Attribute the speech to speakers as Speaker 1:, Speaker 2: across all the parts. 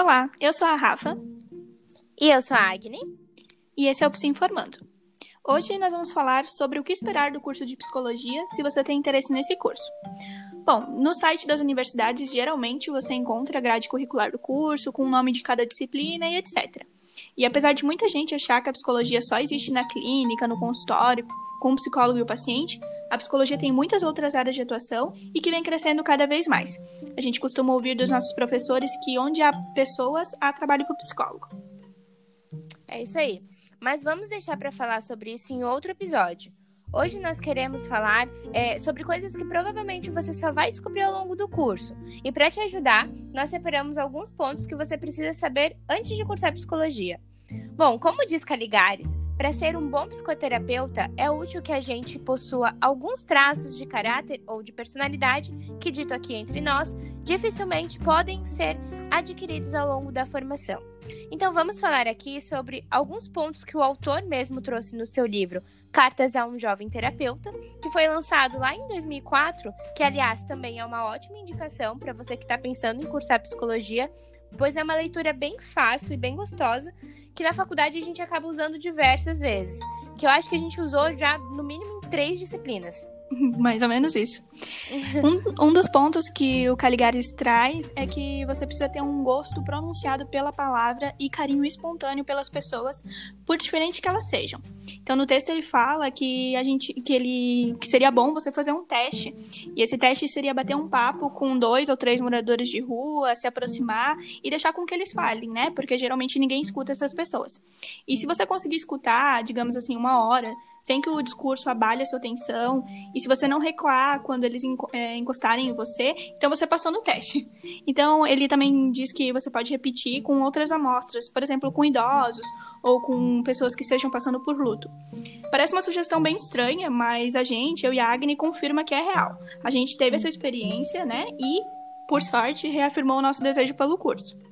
Speaker 1: Olá, eu sou a Rafa.
Speaker 2: E eu sou a Agni.
Speaker 1: E esse é o Psi Informando. Hoje nós vamos falar sobre o que esperar do curso de psicologia se você tem interesse nesse curso. Bom, no site das universidades geralmente você encontra a grade curricular do curso, com o nome de cada disciplina e etc. E apesar de muita gente achar que a psicologia só existe na clínica, no consultório, com o psicólogo e o paciente, a psicologia tem muitas outras áreas de atuação e que vem crescendo cada vez mais. A gente costuma ouvir dos nossos professores que onde há pessoas, há trabalho para o psicólogo.
Speaker 2: É isso aí. Mas vamos deixar para falar sobre isso em outro episódio. Hoje nós queremos falar é, sobre coisas que provavelmente você só vai descobrir ao longo do curso. E para te ajudar, nós separamos alguns pontos que você precisa saber antes de cursar psicologia. Bom, como diz Caligares, para ser um bom psicoterapeuta, é útil que a gente possua alguns traços de caráter ou de personalidade que, dito aqui entre nós, dificilmente podem ser adquiridos ao longo da formação. Então, vamos falar aqui sobre alguns pontos que o autor mesmo trouxe no seu livro Cartas a um Jovem Terapeuta, que foi lançado lá em 2004, que, aliás, também é uma ótima indicação para você que está pensando em cursar psicologia, pois é uma leitura bem fácil e bem gostosa que na faculdade a gente acaba usando diversas vezes. Que eu acho que a gente usou já no mínimo em três disciplinas.
Speaker 1: Mais ou menos isso. Um, um dos pontos que o Caligares traz é que você precisa ter um gosto pronunciado pela palavra e carinho espontâneo pelas pessoas, por diferente que elas sejam. Então, no texto ele fala que a gente, que ele, que seria bom você fazer um teste. E esse teste seria bater um papo com dois ou três moradores de rua, se aproximar e deixar com que eles falem, né? Porque geralmente ninguém escuta essas pessoas. E se você conseguir escutar, digamos assim, uma hora, sem que o discurso abale a sua atenção. E se você não recuar quando eles é, encostarem em você, então você passou no teste. Então, ele também diz que você pode repetir com outras amostras, por exemplo, com idosos ou com pessoas que estejam passando por luto. Parece uma sugestão bem estranha, mas a gente, eu e a Agni, confirma que é real. A gente teve essa experiência, né? E, por sorte, reafirmou o nosso desejo pelo curso.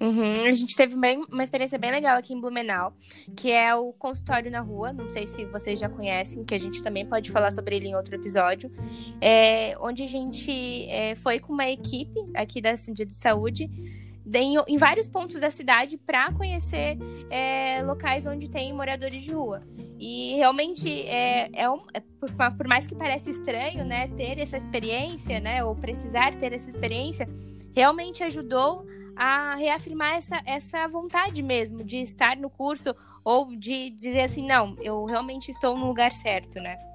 Speaker 2: Uhum. A gente teve bem, uma experiência bem legal aqui em Blumenau, que é o consultório na rua. Não sei se vocês já conhecem, que a gente também pode falar sobre ele em outro episódio. É, onde a gente é, foi com uma equipe aqui da Cindia de Saúde em, em, vários pontos da cidade para conhecer é, locais onde tem moradores de rua. E realmente é, é, um, é por, por, mais que pareça estranho, né, ter essa experiência, né, ou precisar ter essa experiência, realmente ajudou a reafirmar essa, essa vontade mesmo de estar no curso ou de dizer assim, não, eu realmente estou no lugar certo, né?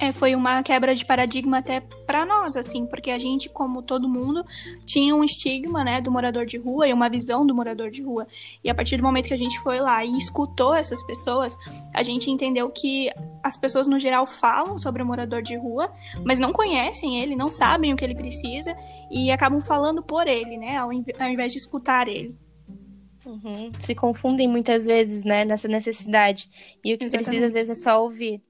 Speaker 1: É, foi uma quebra de paradigma até para nós, assim, porque a gente, como todo mundo, tinha um estigma, né, do morador de rua e uma visão do morador de rua. E a partir do momento que a gente foi lá e escutou essas pessoas, a gente entendeu que as pessoas no geral falam sobre o morador de rua, mas não conhecem ele, não sabem o que ele precisa e acabam falando por ele, né, ao invés de escutar ele.
Speaker 2: Uhum. Se confundem muitas vezes, né, nessa necessidade. E o que Exatamente. precisa, às vezes, é só ouvir.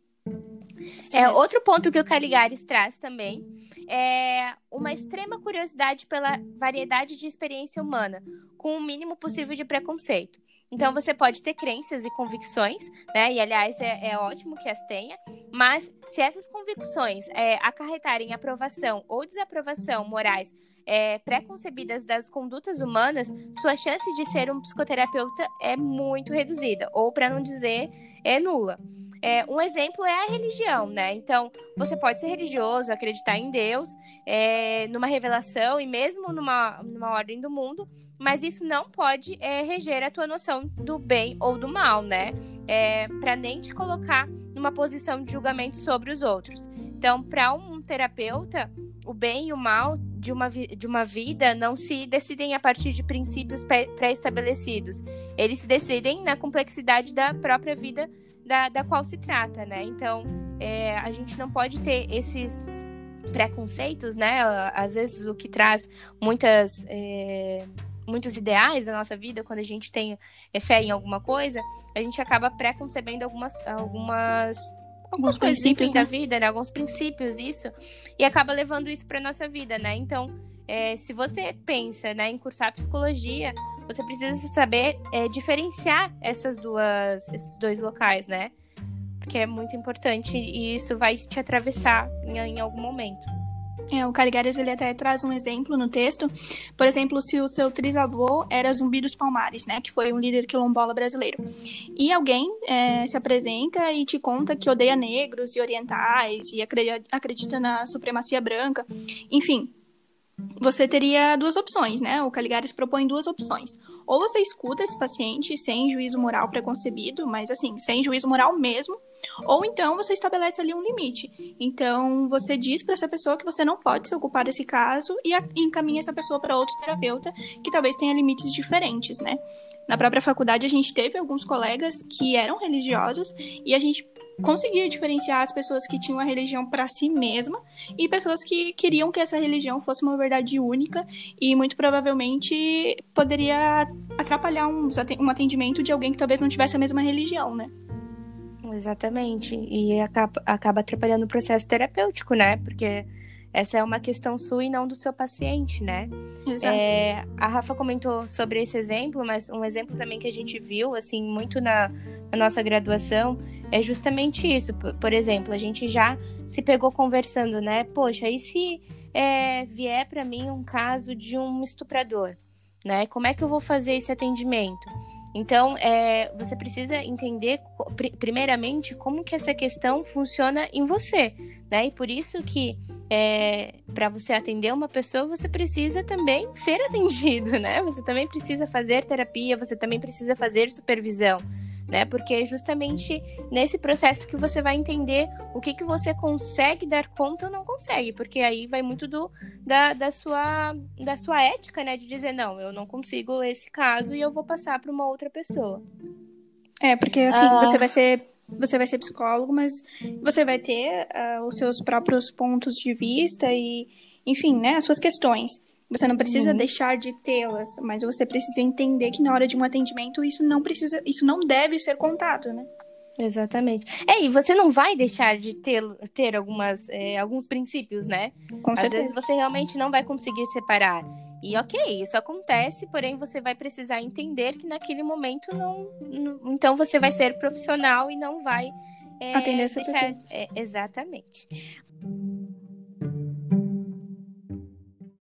Speaker 2: É, outro ponto que o Caligares traz também é uma extrema curiosidade pela variedade de experiência humana, com o mínimo possível de preconceito. Então você pode ter crenças e convicções, né? E aliás é, é ótimo que as tenha. Mas se essas convicções é, acarretarem aprovação ou desaprovação morais é, pré-concebidas das condutas humanas, sua chance de ser um psicoterapeuta é muito reduzida, ou para não dizer é nula. É, um exemplo é a religião, né? Então, você pode ser religioso, acreditar em Deus, é, numa revelação e mesmo numa, numa ordem do mundo, mas isso não pode é, reger a tua noção do bem ou do mal, né? É, para nem te colocar numa posição de julgamento sobre os outros. Então, para um terapeuta, o bem e o mal de uma, de uma vida não se decidem a partir de princípios pré-estabelecidos. Eles se decidem na complexidade da própria vida da, da qual se trata, né? Então, é, a gente não pode ter esses preconceitos, né? Às vezes o que traz muitas é, muitos ideais na nossa vida, quando a gente tem é, fé em alguma coisa, a gente acaba preconcebendo algumas algumas algumas coisas enfim, né? da vida, né? Alguns princípios isso e acaba levando isso para nossa vida, né? Então, é, se você pensa né, em cursar psicologia, você precisa saber é, diferenciar essas duas, esses dois locais, né? Porque é muito importante e isso vai te atravessar em, em algum momento.
Speaker 1: É, o Caligares ele até traz um exemplo no texto. Por exemplo, se o seu trisavô era Zumbi dos Palmares, né, que foi um líder quilombola brasileiro, e alguém é, se apresenta e te conta que odeia negros e orientais e acredita na supremacia branca, enfim, você teria duas opções, né? O Caligares propõe duas opções. Ou você escuta esse paciente sem juízo moral preconcebido, mas assim, sem juízo moral mesmo, ou então você estabelece ali um limite. Então você diz para essa pessoa que você não pode se ocupar desse caso e encaminha essa pessoa para outro terapeuta que talvez tenha limites diferentes, né? Na própria faculdade a gente teve alguns colegas que eram religiosos e a gente conseguia diferenciar as pessoas que tinham a religião para si mesma e pessoas que queriam que essa religião fosse uma verdade única e muito provavelmente poderia atrapalhar um, um atendimento de alguém que talvez não tivesse a mesma religião, né?
Speaker 2: Exatamente. E acaba, acaba atrapalhando o processo terapêutico, né? Porque essa é uma questão sua e não do seu paciente, né?
Speaker 1: Exato.
Speaker 2: É, a Rafa comentou sobre esse exemplo, mas um exemplo também que a gente viu, assim, muito na, na nossa graduação, é justamente isso. Por, por, exemplo, a gente já se pegou conversando, né? Poxa, e se é, vier para mim um caso de um estuprador, né? Como é que eu vou fazer esse atendimento? Então, é, você precisa entender, primeiramente, como que essa questão funciona em você, né? E por isso que, é, para você atender uma pessoa, você precisa também ser atendido, né? Você também precisa fazer terapia, você também precisa fazer supervisão né? Porque é justamente nesse processo que você vai entender o que, que você consegue dar conta ou não consegue, porque aí vai muito do, da, da, sua, da sua ética, né? De dizer, não, eu não consigo esse caso e eu vou passar para uma outra pessoa.
Speaker 1: É, porque assim, ah. você vai ser você vai ser psicólogo, mas você vai ter uh, os seus próprios pontos de vista e, enfim, né, as suas questões. Você não precisa uhum. deixar de tê-las, mas você precisa entender que na hora de um atendimento isso não precisa, isso não deve ser contado, né?
Speaker 2: Exatamente. É, e você não vai deixar de ter, ter algumas, é, alguns princípios, né?
Speaker 1: Com Às
Speaker 2: vezes você realmente não vai conseguir separar. E ok, isso acontece, porém você vai precisar entender que naquele momento não. não então você vai ser profissional e não vai.
Speaker 1: É, Atender essa
Speaker 2: deixar, pessoa. É, exatamente.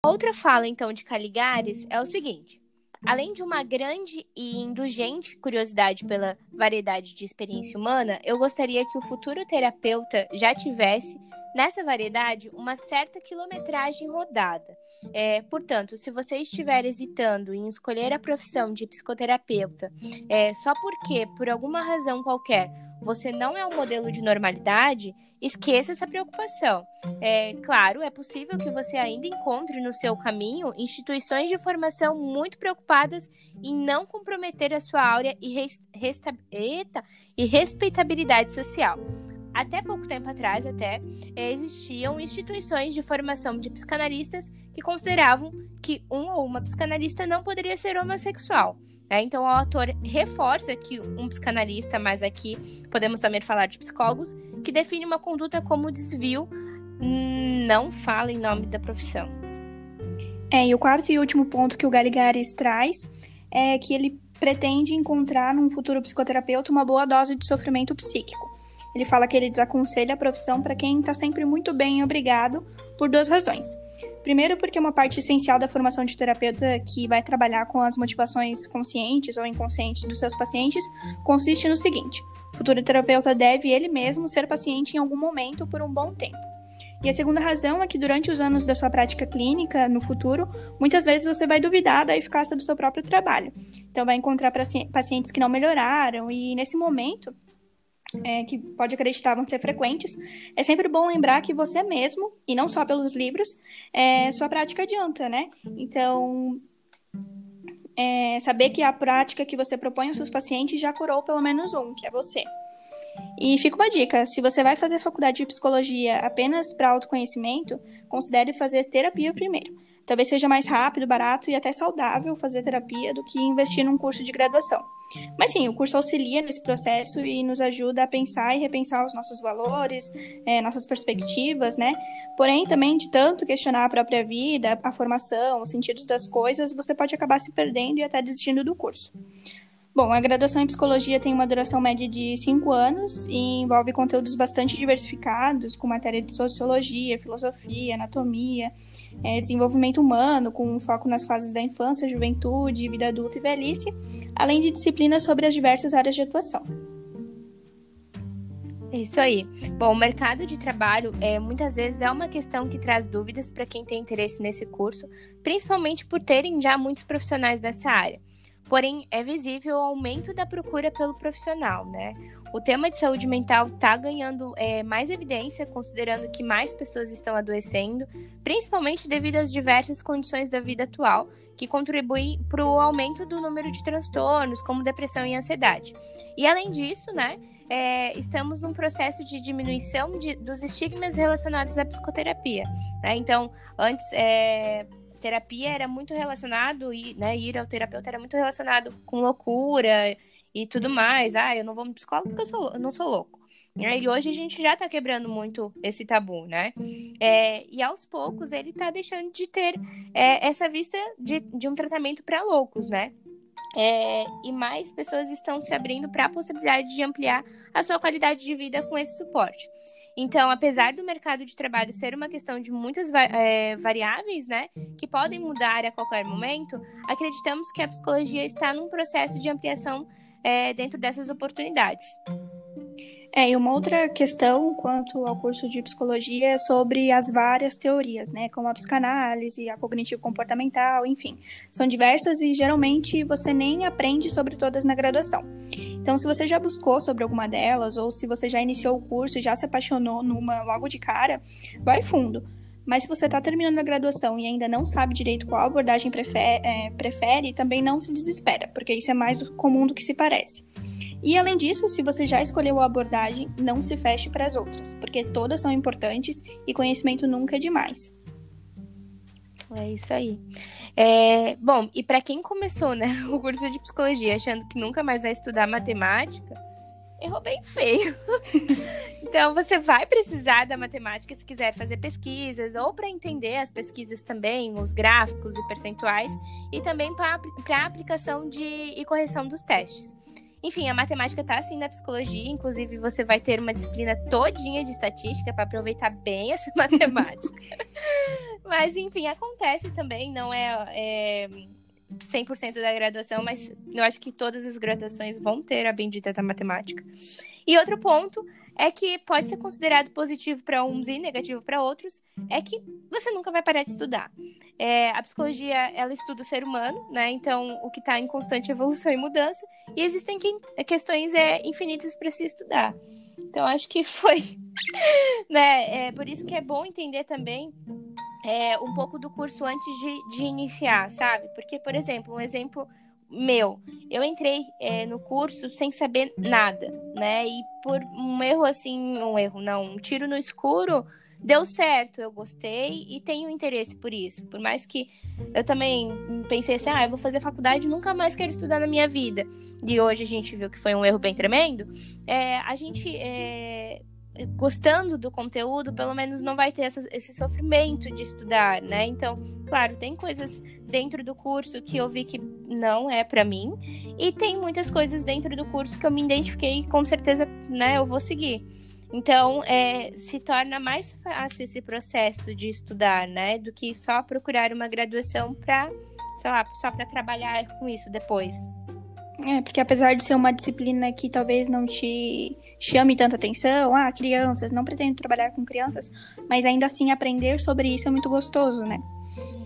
Speaker 2: Outra fala, então, de Caligares é o seguinte: além de uma grande e indulgente curiosidade pela variedade de experiência humana, eu gostaria que o futuro terapeuta já tivesse nessa variedade uma certa quilometragem rodada. É, portanto, se você estiver hesitando em escolher a profissão de psicoterapeuta é, só porque, por alguma razão qualquer, você não é um modelo de normalidade, esqueça essa preocupação. É claro, é possível que você ainda encontre no seu caminho instituições de formação muito preocupadas em não comprometer a sua áurea e, resta... Eita, e respeitabilidade social. Até pouco tempo atrás, até, existiam instituições de formação de psicanalistas que consideravam que um ou uma psicanalista não poderia ser homossexual. Né? Então, o autor reforça que um psicanalista, mas aqui podemos também falar de psicólogos, que define uma conduta como desvio, não fala em nome da profissão.
Speaker 1: É, e o quarto e último ponto que o Galigares traz é que ele pretende encontrar num futuro psicoterapeuta uma boa dose de sofrimento psíquico. Ele fala que ele desaconselha a profissão para quem está sempre muito bem obrigado por duas razões. Primeiro, porque é uma parte essencial da formação de terapeuta que vai trabalhar com as motivações conscientes ou inconscientes dos seus pacientes consiste no seguinte: o futuro terapeuta deve ele mesmo ser paciente em algum momento por um bom tempo. E a segunda razão é que durante os anos da sua prática clínica, no futuro, muitas vezes você vai duvidar da eficácia do seu próprio trabalho. Então, vai encontrar pacientes que não melhoraram, e nesse momento, é, que pode acreditar vão ser frequentes, é sempre bom lembrar que você mesmo, e não só pelos livros, é, sua prática adianta, né? Então, é, saber que a prática que você propõe aos seus pacientes já curou pelo menos um, que é você. E fica uma dica: se você vai fazer faculdade de psicologia apenas para autoconhecimento, considere fazer terapia primeiro. Talvez seja mais rápido, barato e até saudável fazer terapia do que investir num curso de graduação. Mas sim, o curso auxilia nesse processo e nos ajuda a pensar e repensar os nossos valores, é, nossas perspectivas, né? Porém, também de tanto questionar a própria vida, a formação, os sentidos das coisas, você pode acabar se perdendo e até desistindo do curso. Bom, a graduação em psicologia tem uma duração média de cinco anos e envolve conteúdos bastante diversificados, com matéria de sociologia, filosofia, anatomia, é, desenvolvimento humano, com foco nas fases da infância, juventude, vida adulta e velhice, além de disciplinas sobre as diversas áreas de atuação.
Speaker 2: É isso aí. Bom, o mercado de trabalho é, muitas vezes é uma questão que traz dúvidas para quem tem interesse nesse curso, principalmente por terem já muitos profissionais dessa área. Porém, é visível o aumento da procura pelo profissional, né? O tema de saúde mental está ganhando é, mais evidência, considerando que mais pessoas estão adoecendo, principalmente devido às diversas condições da vida atual, que contribuem para o aumento do número de transtornos, como depressão e ansiedade. E além disso, né? É, estamos num processo de diminuição de, dos estigmas relacionados à psicoterapia. Né? Então, antes, é, terapia era muito relacionado, e, né, ir ao terapeuta era muito relacionado com loucura e tudo mais. Ah, eu não vou no psicólogo porque eu, sou, eu não sou louco. E hoje a gente já tá quebrando muito esse tabu, né? É, e aos poucos ele tá deixando de ter é, essa vista de, de um tratamento para loucos, né? É, e mais pessoas estão se abrindo para a possibilidade de ampliar a sua qualidade de vida com esse suporte. Então, apesar do mercado de trabalho ser uma questão de muitas é, variáveis, né, que podem mudar a qualquer momento, acreditamos que a psicologia está num processo de ampliação é, dentro dessas oportunidades.
Speaker 1: É, e uma outra questão quanto ao curso de psicologia é sobre as várias teorias, né? Como a psicanálise, a cognitivo-comportamental, enfim. São diversas e geralmente você nem aprende sobre todas na graduação. Então, se você já buscou sobre alguma delas, ou se você já iniciou o curso e já se apaixonou numa logo de cara, vai fundo. Mas se você está terminando a graduação e ainda não sabe direito qual abordagem prefere, é, prefere, também não se desespera, porque isso é mais comum do que se parece. E além disso, se você já escolheu a abordagem, não se feche para as outras, porque todas são importantes e conhecimento nunca é demais.
Speaker 2: É isso aí. É, bom, e para quem começou né, o curso de psicologia achando que nunca mais vai estudar matemática, errou bem feio. então, você vai precisar da matemática se quiser fazer pesquisas, ou para entender as pesquisas também, os gráficos e percentuais, e também para a aplicação de, e correção dos testes. Enfim, a matemática tá assim na psicologia, inclusive você vai ter uma disciplina todinha de estatística para aproveitar bem essa matemática. mas, enfim, acontece também, não é, é 100% da graduação, mas eu acho que todas as graduações vão ter a bendita da matemática. E outro ponto é que pode ser considerado positivo para uns e negativo para outros, é que você nunca vai parar de estudar. É, a psicologia, ela estuda o ser humano, né? Então, o que está em constante evolução e mudança, e existem que, questões é, infinitas para se estudar. Então, acho que foi, né? É por isso que é bom entender também é, um pouco do curso antes de, de iniciar, sabe? Porque, por exemplo, um exemplo meu, eu entrei é, no curso sem saber nada, né? E por um erro assim, um erro não, um tiro no escuro, deu certo, eu gostei e tenho interesse por isso. Por mais que eu também pensei assim, ah, eu vou fazer faculdade nunca mais quero estudar na minha vida. E hoje a gente viu que foi um erro bem tremendo. É, a gente é, gostando do conteúdo, pelo menos não vai ter essa, esse sofrimento de estudar, né? Então, claro, tem coisas dentro do curso que eu vi que não é para mim, e tem muitas coisas dentro do curso que eu me identifiquei e com certeza, né, eu vou seguir. Então, é, se torna mais fácil esse processo de estudar, né, do que só procurar uma graduação para, sei lá, só para trabalhar com isso depois.
Speaker 1: É, porque apesar de ser uma disciplina que talvez não te chame tanta atenção, ah, crianças, não pretendo trabalhar com crianças, mas ainda assim aprender sobre isso é muito gostoso, né?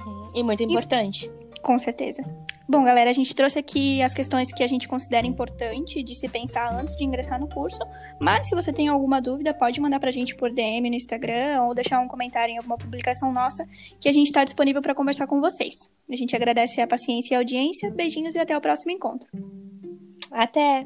Speaker 2: Uhum. E muito importante.
Speaker 1: E, com certeza. Bom, galera, a gente trouxe aqui as questões que a gente considera importante de se pensar antes de ingressar no curso, mas se você tem alguma dúvida, pode mandar pra gente por DM no Instagram ou deixar um comentário em alguma publicação nossa, que a gente está disponível para conversar com vocês. A gente agradece a paciência e a audiência, beijinhos e até o próximo encontro.
Speaker 2: Até!